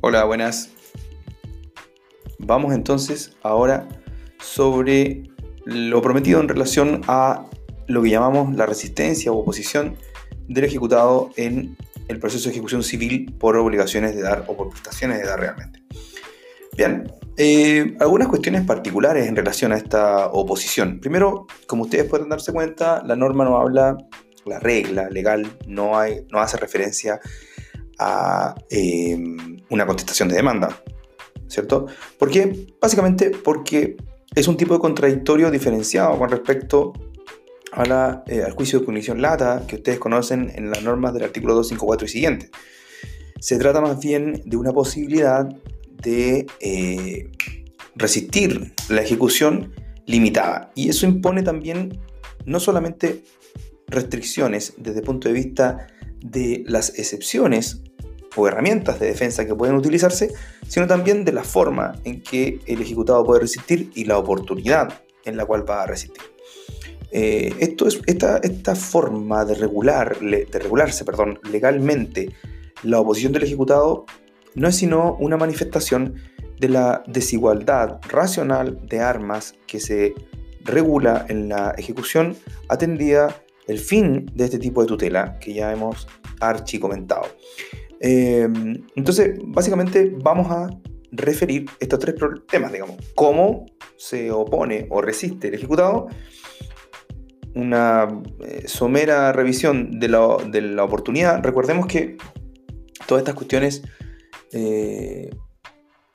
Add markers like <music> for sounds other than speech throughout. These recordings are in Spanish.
Hola, buenas. Vamos entonces ahora sobre lo prometido en relación a lo que llamamos la resistencia o oposición del ejecutado en el proceso de ejecución civil por obligaciones de dar o por prestaciones de dar realmente. Bien, eh, algunas cuestiones particulares en relación a esta oposición. Primero, como ustedes pueden darse cuenta, la norma no habla, la regla legal no, hay, no hace referencia a em, una contestación de demanda, ¿cierto? ¿Por qué? Básicamente porque es un tipo de contradictorio diferenciado con respecto a la, eh, al juicio de punición lata que ustedes conocen en las normas del artículo 254 y siguiente. Se trata más bien de una posibilidad de eh, resistir la ejecución limitada. Y eso impone también no solamente restricciones desde el punto de vista de las excepciones o herramientas de defensa que pueden utilizarse, sino también de la forma en que el ejecutado puede resistir y la oportunidad en la cual va a resistir. Eh, esto es, esta, esta forma de, regular, de regularse perdón, legalmente la oposición del ejecutado no es sino una manifestación de la desigualdad racional de armas que se regula en la ejecución atendida el fin de este tipo de tutela que ya hemos archi comentado. Em, entonces, básicamente vamos a referir estos tres temas, digamos, cómo se opone o resiste el ejecutado, una eh, somera revisión de la, oportunidad. Recordemos que todas estas cuestiones eh,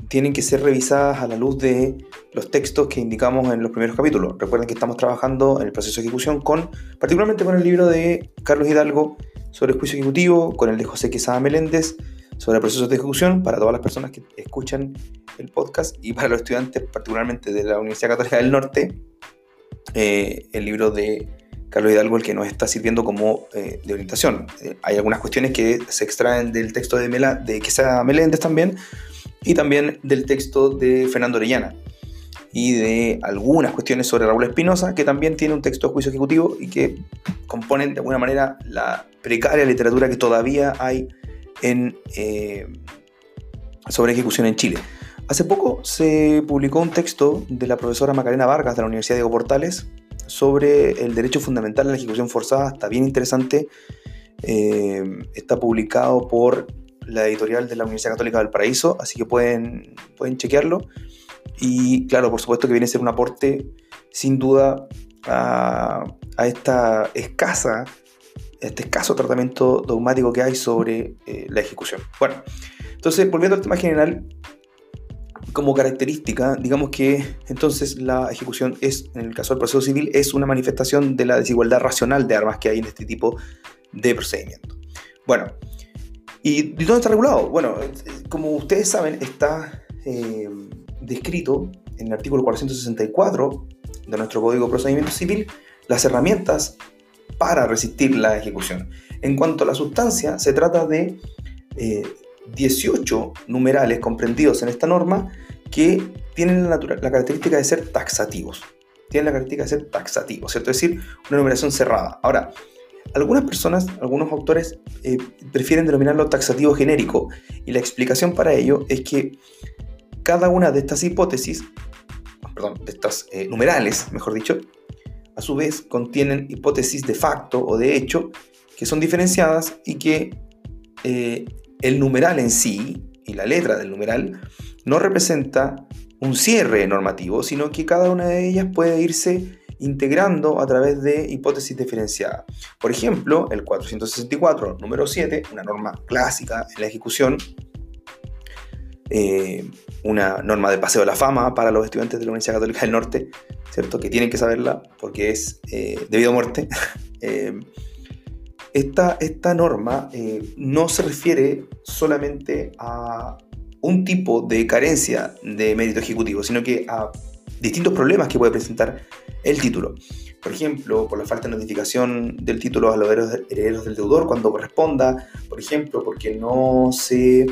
tienen que ser revisadas a la luz de los textos que indicamos en los primeros capítulos. Recuerden que estamos trabajando en el proceso de ejecución con, particularmente con el libro de Carlos Hidalgo, sobre el juicio ejecutivo, con el de José Quesada Meléndez, sobre procesos de ejecución, para todas las personas que escuchan el podcast y para los estudiantes, particularmente de la Universidad Católica del Norte, eh, el libro de Carlos Hidalgo, el que nos está sirviendo como eh, de orientación. Eh, hay algunas cuestiones que se extraen del texto de, Mela, de Quesada Meléndez también, y también del texto de Fernando Orellana y de algunas cuestiones sobre Raúl Espinosa, que también tiene un texto de juicio ejecutivo y que componen de alguna manera la precaria literatura que todavía hay en, eh, sobre ejecución en Chile. Hace poco se publicó un texto de la profesora Macarena Vargas de la Universidad Diego Portales sobre el derecho fundamental a la ejecución forzada. Está bien interesante. Eh, está publicado por la editorial de la Universidad Católica del Paraíso, así que pueden, pueden chequearlo. Y claro, por supuesto que viene a ser un aporte sin duda a, esta escasa, este escaso tratamiento dogmático que hay sobre eh, la ejecución. Bueno, entonces volviendo al tema general, como característica, digamos que entonces la ejecución es, en el caso del proceso civil, es una manifestación de la desigualdad racional de armas que hay en este tipo de procedimiento. Bueno, ¿y dónde está regulado? Bueno, como ustedes saben, está eh, descrito en el artículo 464 de nuestro Código de Procedimiento Civil las herramientas para resistir la ejecución. En cuanto a la sustancia, se trata de 18 eh, numerales comprendidos en esta norma que tienen la, característica de ser taxativos. Tienen la característica de ser taxativos. Es decir, una numeración cerrada. Ahora, algunas personas, algunos autores eh, prefieren denominarlo taxativo genérico y la explicación para ello es que cada una de estas hipótesis, perdón, de estas eh, numerales, mejor dicho, a su vez contienen hipótesis de facto o de hecho que son diferenciadas y que eh, el numeral en sí y la letra del numeral no representa un cierre normativo, sino que cada una de ellas puede irse integrando a través de hipótesis diferenciadas. Por ejemplo, el 464, número 7, una norma clásica en la ejecución, eh, una norma de paseo de la fama para los estudiantes de la Universidad Católica del Norte, ¿cierto? Que tienen que saberla porque es eh, debido a muerte. <laughs> Eh, esta, esta, norma no se refiere solamente a un tipo de carencia de mérito ejecutivo, sino que a distintos problemas que puede presentar el título. Por ejemplo, por la falta de notificación del título a los herederos del deudor cuando corresponda, por ejemplo, porque no se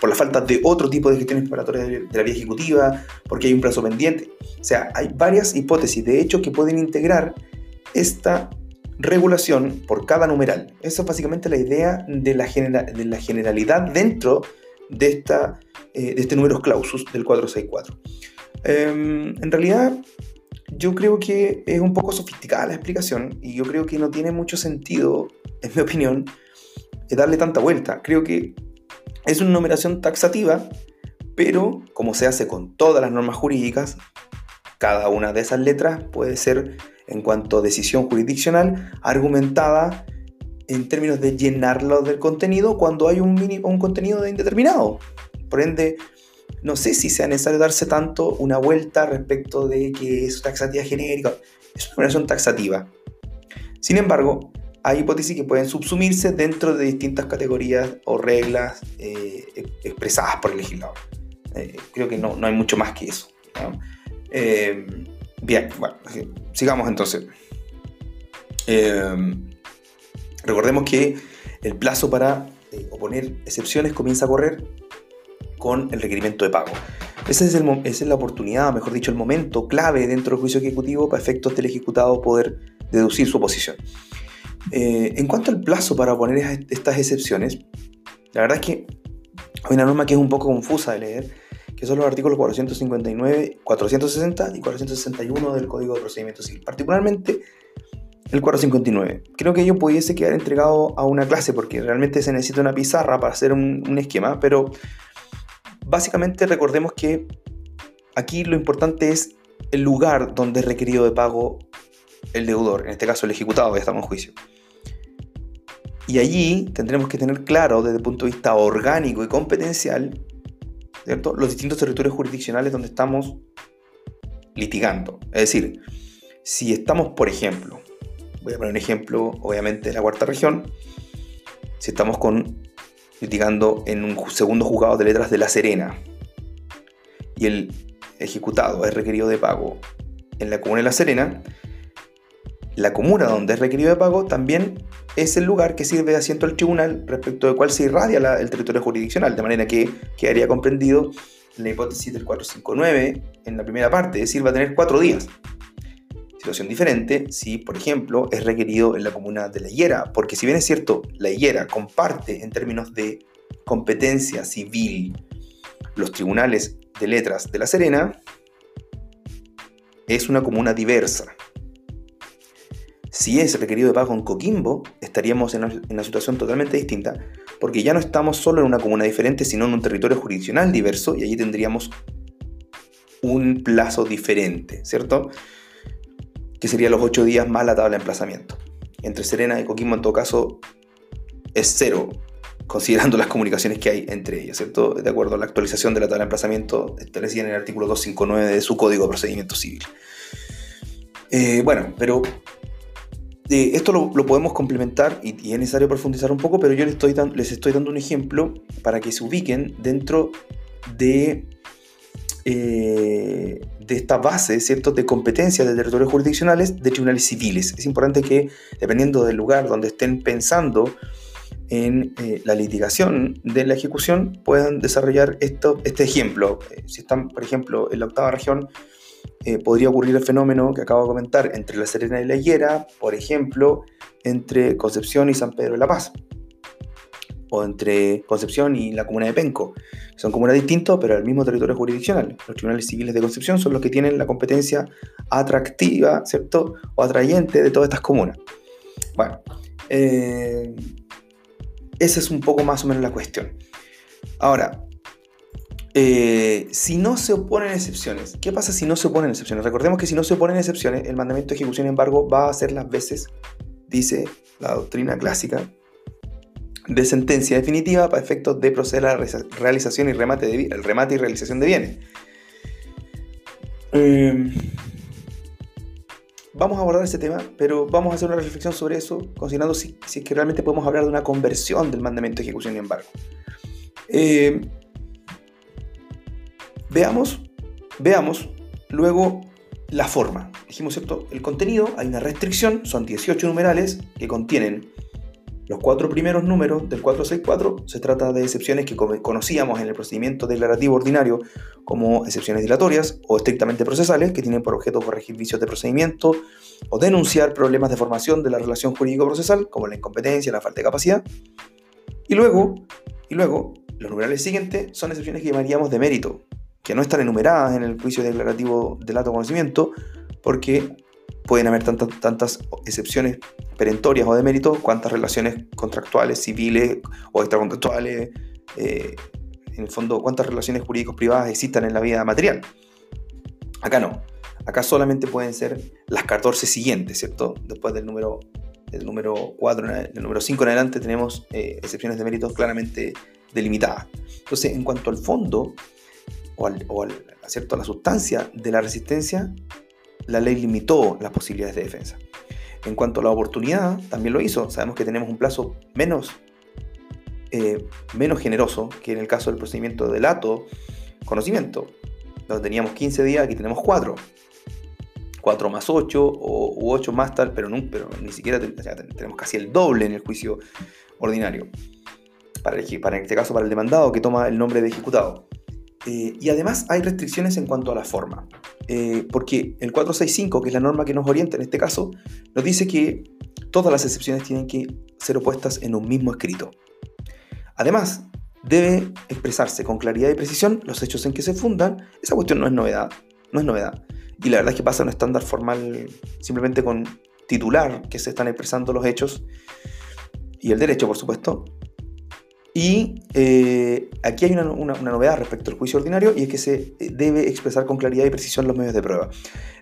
por, la falta de otro tipo de gestiones preparatorias de, la vía ejecutiva, porque hay un plazo pendiente. O sea, hay varias hipótesis de hecho que pueden integrar esta regulación por cada numeral. Esa es básicamente la idea de la, generalidad dentro de, esta, eh, de este número clausus del 464. Em, en realidad, yo creo que es un poco sofisticada la explicación y yo creo que no tiene mucho sentido, en mi opinión, darle tanta vuelta. Creo que es una numeración taxativa, pero como se hace con todas las normas jurídicas, cada una de esas letras puede ser, en cuanto a decisión jurisdiccional, argumentada en términos de llenarlo del contenido cuando hay un, un contenido indeterminado. Por ende, no sé si sea necesario darse tanto una vuelta respecto de que es taxativa genérica. Es una numeración taxativa. Sin embargo, hay hipótesis que pueden subsumirse dentro de distintas categorías o reglas eh, expresadas por el legislador. Eh, creo que no, no, hay mucho más que eso. Eh, bien, bueno, sigamos entonces. recordemos que el plazo para oponer excepciones comienza a correr con el requerimiento de pago. Esa es, esa es la oportunidad, mejor dicho, el momento clave dentro del juicio ejecutivo para efectos del ejecutado poder deducir su oposición. Eh, en cuanto al plazo para poner estas excepciones, la verdad es que hay una norma que es un poco confusa de leer, que son los artículos 459, 460 y 461 del Código de Procedimiento Civil, particularmente el 459. Creo que ello pudiese quedar entregado a una clase porque realmente se necesita una pizarra para hacer un, un esquema, pero básicamente recordemos que aquí lo importante es el lugar donde es requerido de pago el deudor, en este caso el ejecutado, ya estamos en juicio. Y allí tendremos que tener claro desde el punto de vista orgánico y competencial ¿cierto? los distintos territorios jurisdiccionales donde estamos litigando. Es decir, si estamos, por ejemplo, voy a poner un ejemplo, obviamente, de la cuarta región, si estamos con, litigando en un segundo juzgado de letras de La Serena y el ejecutado es requerido de pago en la comuna de La Serena, la comuna donde es requerido de pago también es el lugar que sirve de asiento al tribunal respecto de cuál se irradia el territorio jurisdiccional, de manera que quedaría comprendido la hipótesis del 459 en la primera parte, es decir, va a tener cuatro días. Situación diferente si, por ejemplo, es requerido en la comuna de La Higuera, porque si bien es cierto, La Higuera comparte en términos de competencia civil los tribunales de letras de La Serena, es una comuna diversa. Si es requerido de pago en Coquimbo, estaríamos en una, situación totalmente distinta, porque ya no estamos solo en una comuna diferente, sino en un territorio jurisdiccional diverso, y allí tendríamos un plazo diferente, ¿cierto? Que sería los ocho días más la tabla de emplazamiento. Entre Serena y Coquimbo, en todo caso, es cero, considerando las comunicaciones que hay entre ellas, ¿cierto? De acuerdo a la actualización de la tabla de emplazamiento establecida en el artículo 259 de su Código de Procedimiento Civil. Eh, bueno, pero esto lo, podemos complementar y, es necesario profundizar un poco, pero yo les estoy, les estoy dando un ejemplo para que se ubiquen dentro de, eh, de esta base ¿cierto? de competencias de territorios jurisdiccionales de tribunales civiles. Es importante que, dependiendo del lugar donde estén pensando en eh, la litigación de la ejecución, puedan desarrollar esto, este ejemplo. Eh, si están, por ejemplo, en la octava región, eh, podría ocurrir el fenómeno que acabo de comentar entre La Serena y La Higuera, por ejemplo, entre Concepción y San Pedro de la Paz, o entre Concepción y la comuna de Penco. Son comunas distintas, pero el mismo territorio jurisdiccional. Los tribunales civiles de Concepción son los que tienen la competencia atractiva, ¿cierto? O atrayente de todas estas comunas. Bueno, eh, esa es un poco más o menos la cuestión. Ahora, eh, si no se oponen excepciones, ¿qué pasa si no se oponen excepciones? Recordemos que si no se oponen excepciones, el mandamiento de ejecución, embargo, va a ser las veces, dice la doctrina clásica, de sentencia definitiva para efectos de proceder a la realización y remate, el remate y realización de bienes. Em, vamos a abordar ese tema, pero vamos a hacer una reflexión sobre eso, considerando si, si es que realmente podemos hablar de una conversión del mandamiento de ejecución y embargo. Eh, Veamos, veamos luego la forma. Dijimos, ¿cierto? El contenido, hay una restricción, son 18 numerales que contienen Los cuatro primeros números del 464 se trata de excepciones que conocíamos en el procedimiento declarativo ordinario como excepciones dilatorias o estrictamente procesales, que tienen por objeto corregir vicios de procedimiento o denunciar problemas de formación de la relación jurídico-procesal, como la incompetencia, la falta de capacidad. Y luego, y luego, los numerales siguientes son excepciones que llamaríamos de mérito, que no están enumeradas en el juicio declarativo del alto conocimiento, porque pueden haber tantas, excepciones perentorias o de mérito, cuantas relaciones contractuales, civiles o extracontractuales, eh, en el fondo, cuántas relaciones jurídicos privadas existan en la vida material. Acá no. Acá solamente pueden ser las 14 siguientes, ¿cierto? Después del número, del número 4, del número 5 en adelante tenemos eh, excepciones de mérito claramente delimitadas. Entonces, en cuanto al fondo o, al, o al, a la sustancia de la resistencia, la ley limitó las posibilidades de defensa. En cuanto a la oportunidad, también lo hizo. Sabemos que tenemos un plazo menos, eh, menos generoso que en el caso del procedimiento de delato conocimiento, donde teníamos 15 días, aquí tenemos 4. 4 más 8 o, u 8 más tal, pero, no, pero ni siquiera tenemos casi el doble en el juicio ordinario. Para, para, en este caso, para el demandado que toma el nombre de ejecutado. Eh, y además hay restricciones en cuanto a la forma. Eh, porque el 465, que es la norma que nos orienta en este caso, nos dice que todas las excepciones tienen que ser opuestas en un mismo escrito. Además, debe expresarse con claridad y precisión los hechos en que se fundan. Esa cuestión no es novedad, no es novedad. Y la verdad es que pasa a un estándar formal simplemente con titular que se están expresando los hechos y el derecho, por supuesto, y eh, aquí hay una, novedad respecto al juicio ordinario y es que se eh, debe expresar con claridad y precisión los medios de prueba.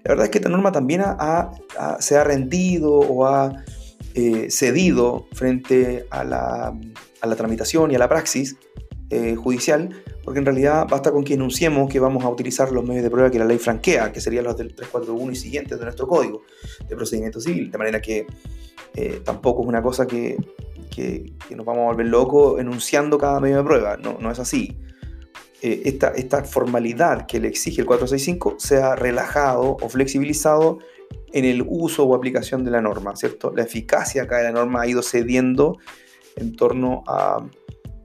La verdad es que esta norma también se ha rendido o ha eh, cedido frente a la, tramitación y a la praxis judicial, porque en realidad basta con que enunciemos que vamos a utilizar los medios de prueba que la ley franquea, que serían los del 341 y siguientes de nuestro código de procedimiento civil, de manera que tampoco es una cosa que que, nos vamos a volver locos enunciando cada medio de prueba. No, no es así. Eh, esta, esta formalidad que le exige el 465 se ha relajado o flexibilizado en el uso o aplicación de la norma, ¿cierto? La eficacia acá de la norma ha ido cediendo en torno a,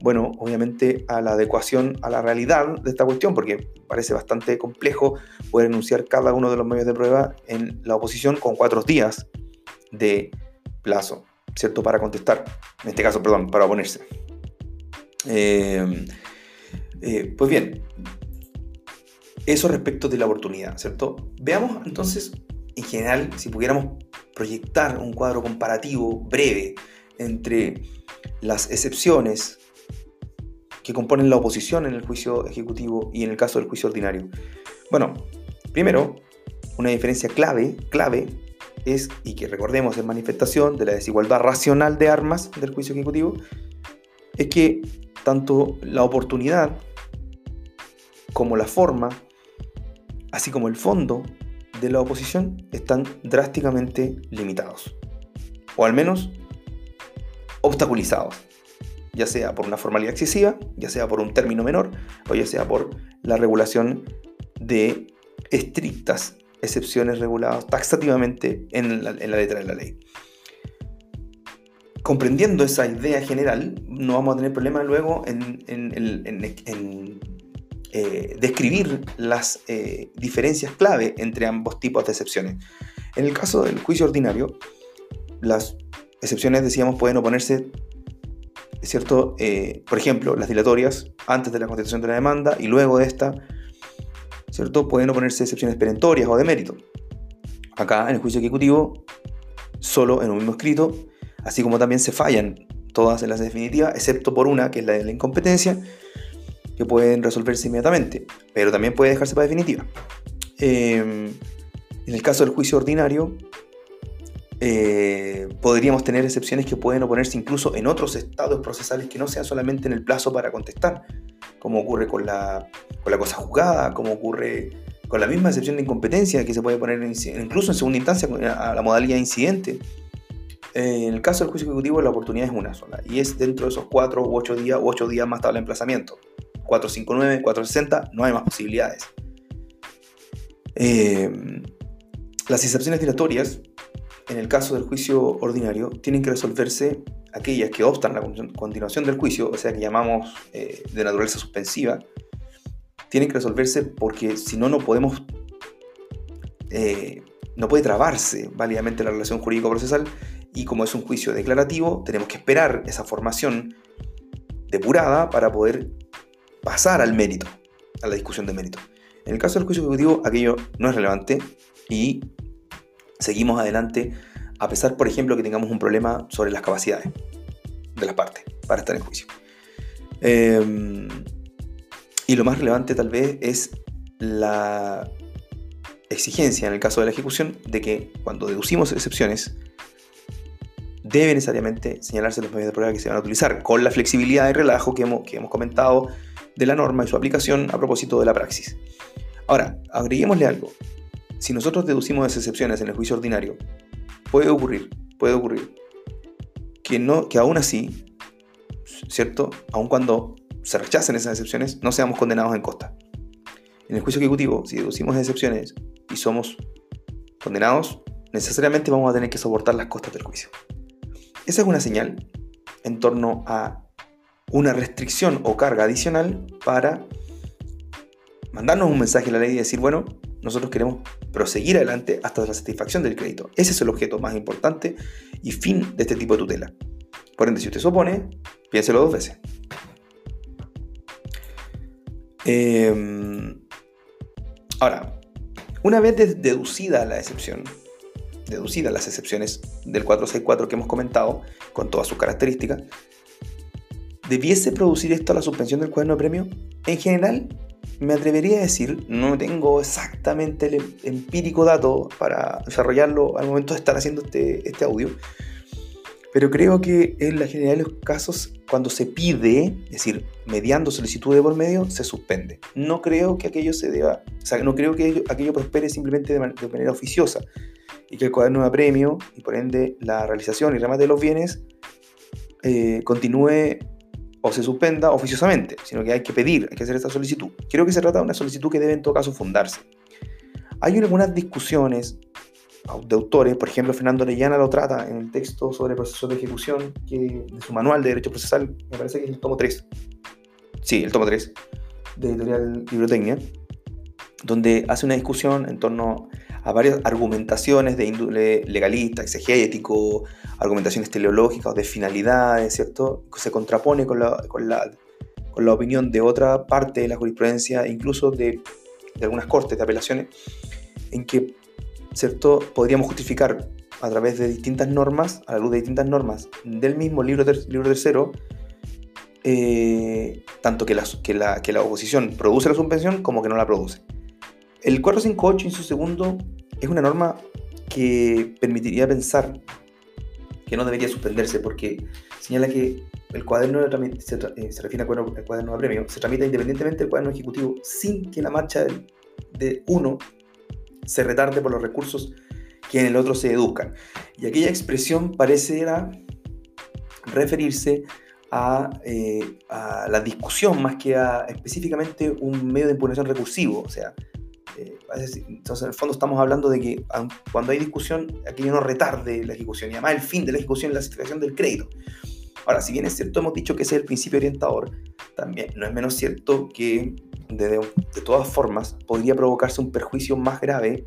bueno, obviamente a la adecuación a la realidad de esta cuestión, porque parece bastante complejo poder enunciar cada uno de los medios de prueba en la oposición con cuatro días de plazo. ¿Cierto? Para contestar, en este caso, perdón, para oponerse. Eh, eh, pues bien, eso respecto de la oportunidad, ¿cierto? Veamos entonces, en general, si pudiéramos proyectar un cuadro comparativo breve entre las excepciones que componen la oposición en el juicio ejecutivo y en el caso del juicio ordinario. Bueno, primero, una diferencia clave, clave es, y que recordemos en manifestación de la desigualdad racional de armas del juicio ejecutivo, es que tanto la oportunidad como la forma, así como el fondo de la oposición están drásticamente limitados, o al menos obstaculizados, ya sea por una formalidad excesiva, ya sea por un término menor, o ya sea por la regulación de estrictas excepciones reguladas taxativamente en la, letra de la ley. Comprendiendo esa idea general, no vamos a tener problema luego en, eh, describir las eh, diferencias clave entre ambos tipos de excepciones. En el caso del juicio ordinario, las excepciones, decíamos, pueden oponerse, ¿cierto? Eh, por ejemplo, las dilatorias antes de la constitución de la demanda y luego de esta ¿cierto? Pueden oponerse excepciones perentorias o de mérito. Acá, en el juicio ejecutivo, solo en un mismo escrito, así como también se fallan todas en las definitivas, excepto por una, que es la de la incompetencia, que pueden resolverse inmediatamente, pero también puede dejarse para definitiva. Em, en el caso del juicio ordinario, eh, podríamos tener excepciones que pueden oponerse incluso en otros estados procesales que no sean solamente en el plazo para contestar, como ocurre con la, con la cosa juzgada, como ocurre con la misma excepción de incompetencia que se puede poner incluso en segunda instancia a la modalidad incidente. Eh, en el caso del juicio ejecutivo la oportunidad es una sola y es dentro de esos 4 u 8 días u 8 días más tarde el emplazamiento. 459, 460, no hay más posibilidades. Eh, las excepciones dilatorias en el caso del juicio ordinario, tienen que resolverse aquellas que obstan la continuación del juicio, o sea, que llamamos eh, de naturaleza suspensiva, tienen que resolverse porque si no, no podemos, eh, no puede trabarse válidamente la relación jurídico-procesal y como es un juicio declarativo, tenemos que esperar esa formación depurada para poder pasar al mérito, a la discusión de mérito. En el caso del juicio ejecutivo, aquello no es relevante y seguimos adelante a pesar, por ejemplo, que tengamos un problema sobre las capacidades de las partes para estar en juicio. Em, y lo más relevante tal vez es la exigencia en el caso de la ejecución de que cuando deducimos excepciones debe necesariamente señalarse los medios de prueba que se van a utilizar con la flexibilidad y relajo que hemos, que hemos comentado de la norma y su aplicación a propósito de la praxis. Ahora, agreguémosle algo. Si nosotros deducimos esas excepciones en el juicio ordinario, puede ocurrir, puede ocurrir que, no, que aún así, ¿cierto? Aun cuando se rechacen esas excepciones, no seamos condenados en costa. En el juicio ejecutivo, si deducimos excepciones y somos condenados, necesariamente vamos a tener que soportar las costas del juicio. Esa es una señal en torno a una restricción o carga adicional para mandarnos un mensaje a la ley y decir, bueno, nosotros queremos proseguir adelante hasta la satisfacción del crédito. Ese es el objeto más importante y fin de este tipo de tutela. Por ende, si usted se opone, piénselo dos veces. Em, ahora, una vez deducida la excepción, deducidas las excepciones del 464 que hemos comentado, con todas sus características, ¿debiese producir esto la suspensión del cuaderno de premio? En general, me atrevería a decir, no tengo exactamente el em-, empírico dato para desarrollarlo al momento de estar haciendo este, este audio, pero creo que en la general de los casos, cuando se pide, es decir, mediando solicitud de por medio, se suspende. No creo que aquello se deba, o sea, no creo que aquello prospere simplemente de, manera oficiosa y que el cuaderno de premio y por ende la realización y remate de los bienes eh, continúe o se suspenda oficiosamente, sino que hay que pedir, hay que hacer esta solicitud. Creo que se trata de una solicitud que debe en todo caso fundarse. Hay algunas discusiones de autores, por ejemplo, Fernando Orellana lo trata en el texto sobre procesos de ejecución que, de su manual de derecho procesal, me parece que es el tomo 3. Sí, el tomo 3 de editorial Bibliotecnia, donde hace una discusión en torno a varias argumentaciones de índole legalista, exegético, argumentaciones teleológicas de finalidades, ¿cierto? Se contrapone con la, con la, con la opinión de otra parte de la jurisprudencia, incluso de, de algunas cortes de apelaciones, en que, ¿cierto? Podríamos justificar a través de distintas normas, a la luz de distintas normas del mismo libro, libro tercero, eh, tanto que la, que, la, que la oposición produce la suspensión como que no la produce. El 458, en su segundo, es una norma que permitiría pensar que no debería suspenderse porque señala que el cuaderno de se, eh, se, refiere al cuaderno, de premio, se tramita independientemente del cuaderno ejecutivo sin que la marcha de uno se retarde por los recursos que en el otro se deduzcan. Y aquella expresión pareciera referirse a, eh, a, la discusión más que a específicamente un medio de impugnación recursivo. O sea, entonces, en el fondo estamos hablando de que cuando hay discusión, aquello no retarde la ejecución y además el fin de la ejecución es la satisfacción del crédito. Ahora, si bien es cierto, hemos dicho que ese es el principio orientador, también no es menos cierto que de, de todas formas podría provocarse un perjuicio más grave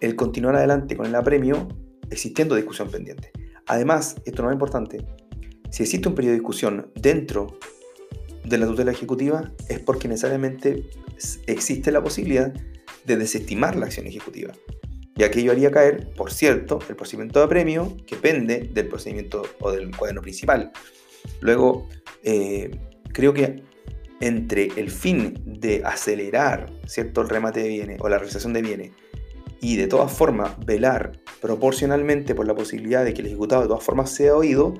el continuar adelante con el apremio existiendo discusión pendiente. Además, esto no es importante, si existe un periodo de discusión dentro de la tutela ejecutiva es porque necesariamente existe la posibilidad de desestimar la acción ejecutiva. Y aquello haría caer, por cierto, el procedimiento de apremio que pende del procedimiento o del cuaderno principal. Luego, eh, creo que entre el fin de acelerar ¿cierto? el remate de bienes o la realización de bienes y de todas formas velar proporcionalmente por la posibilidad de que el ejecutado de todas formas sea oído,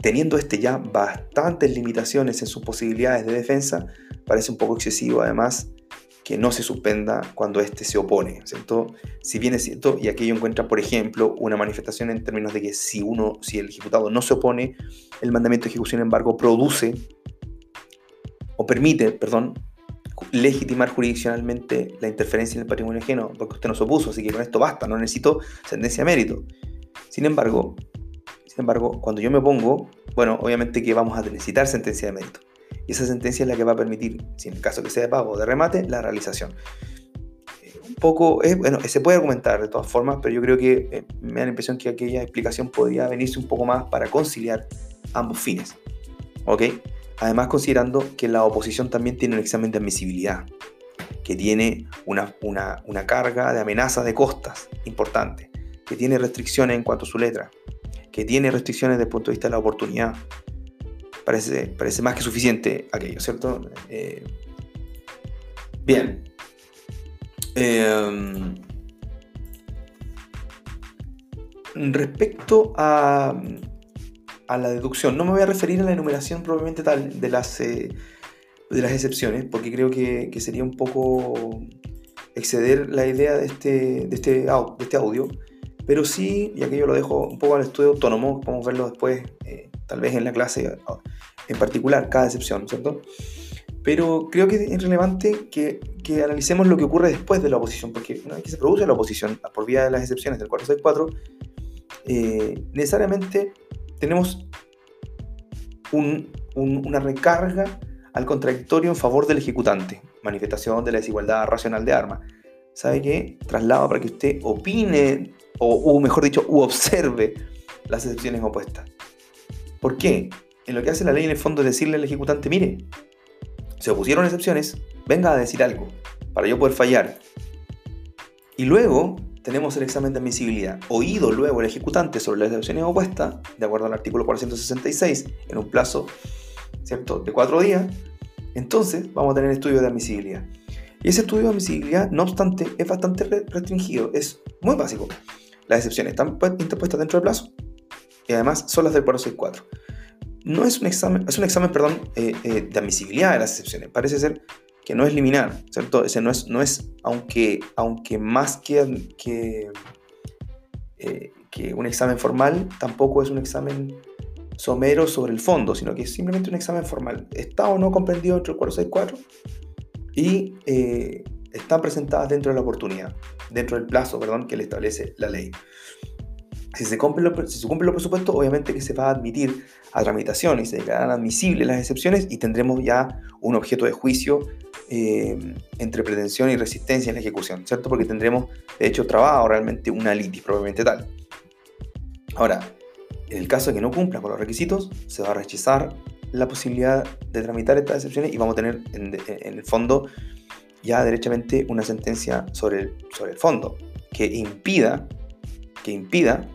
teniendo este ya bastantes limitaciones en sus posibilidades de defensa, parece un poco excesivo además que no se suspenda cuando éste se opone. Si bien es cierto, y aquello encuentra, por ejemplo, una manifestación en términos de que si uno, si el ejecutado no se opone, el mandamiento de ejecución, embargo, produce o permite, perdón, legitimar jurisdiccionalmente la interferencia en el patrimonio ajeno, porque usted no se opuso, así que con esto basta, no necesito sentencia de mérito. Sin embargo, sin embargo, cuando yo me pongo, bueno, obviamente que vamos a necesitar sentencia de mérito. Y esa sentencia es la que va a permitir, si en el caso que sea de pago o de remate, la realización. Eh, un poco, bueno, se puede argumentar de todas formas, pero yo creo que eh, me da la impresión que aquella explicación podría venirse un poco más para conciliar ambos fines. ¿Ok? Además, considerando que la oposición también tiene un examen de admisibilidad, que tiene una, una carga de amenaza de costas importante, que tiene restricciones en cuanto a su letra, que tiene restricciones desde el punto de vista de la oportunidad, parece, parece más que suficiente aquello, ¿cierto? Eh, bien. Em, respecto a, a, la deducción, no me voy a referir a la enumeración probablemente tal de las, eh, de las excepciones, porque creo que, sería un poco exceder la idea de este, de este, de este audio, pero sí, y aquello lo dejo un poco al estudio autónomo, podemos verlo después, eh, tal vez en la clase en particular, cada excepción, ¿cierto? Pero creo que es relevante que, que, analicemos lo que ocurre después de la oposición, porque una vez que se produce la oposición por vía de las excepciones del 464, eh, necesariamente tenemos un, una recarga al contradictorio en favor del ejecutante, manifestación de la desigualdad racional de armas. ¿Sabe qué? Traslado para que usted opine, o, o mejor dicho, u observe las excepciones opuestas. ¿Por qué? en lo que hace la ley en el fondo es decirle al ejecutante, mire, se opusieron excepciones, venga a decir algo, para yo poder fallar. Y luego tenemos el examen de admisibilidad. Oído luego el ejecutante sobre las excepciones opuestas, de acuerdo al artículo 466, en un plazo ¿cierto? de cuatro días, entonces vamos a tener estudio de admisibilidad. Y ese estudio de admisibilidad, no obstante, es bastante restringido, es muy básico. Las excepciones están interpuestas dentro del plazo y además son las del 464 no es un examen, es un examen, perdón, eh, eh, de admisibilidad de las excepciones. Parece ser que no es liminar, ¿cierto? Ese no es, no es aunque, aunque más que, que, eh, que un examen formal, tampoco es un examen somero sobre el fondo, sino que es simplemente un examen formal. Está o no comprendido dentro del 464 y están presentadas dentro de la oportunidad, dentro del plazo, perdón, que le establece la ley. Si se, cumple si se cumple los presupuestos, obviamente que se va a admitir a tramitación y se declararán admisibles las excepciones y tendremos ya un objeto de juicio eh, entre pretensión y resistencia en la ejecución, ¿cierto? Porque tendremos, de hecho, trabado realmente una litis probablemente tal. Ahora, en el caso de que no cumpla con los requisitos, se va a rechazar la posibilidad de tramitar estas excepciones y vamos a tener en, el fondo ya derechamente una sentencia sobre el, sobre el fondo que impida, que impida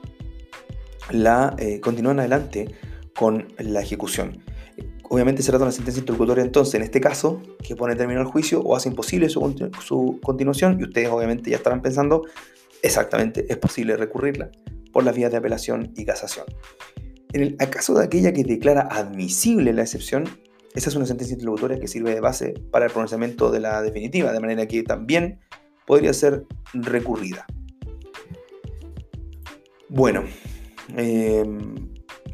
la eh, continuar adelante con la ejecución. Obviamente se trata de una sentencia interlocutoria entonces, en este caso, que pone término al juicio o hace imposible su, su continuación y ustedes obviamente ya estarán pensando, exactamente, es posible recurrirla por las vías de apelación y casación. En el caso de aquella que declara admisible la excepción, esa es una sentencia interlocutoria que sirve de base para el pronunciamiento de la definitiva, de manera que también podría ser recurrida. Bueno, eh,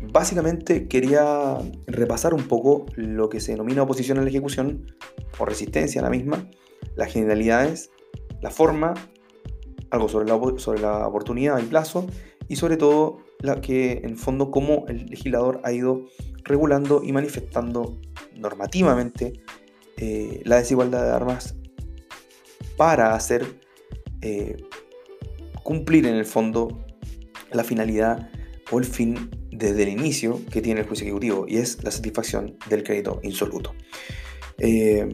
básicamente quería repasar un poco lo que se denomina oposición a la ejecución o resistencia a la misma, las generalidades, la forma, algo sobre la, sobre la oportunidad y plazo y sobre todo la que en fondo cómo el legislador ha ido regulando y manifestando normativamente eh, la desigualdad de armas para hacer eh, cumplir en el fondo la finalidad o el fin desde el inicio que tiene el juicio ejecutivo y es la satisfacción del crédito insoluto. Eh,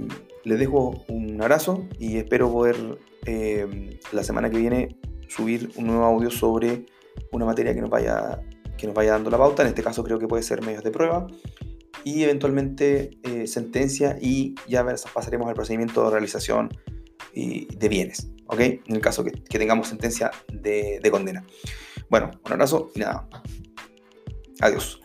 les dejo un abrazo y espero poder eh, la semana que viene subir un nuevo audio sobre una materia que nos, vaya, que nos vaya dando la pauta. En este caso creo que puede ser medios de prueba y eventualmente eh, sentencia y ya pasaremos al procedimiento de realización y de bienes, ¿ok? En el caso que, tengamos sentencia de condena. Bueno, un abrazo y nada. Adiós.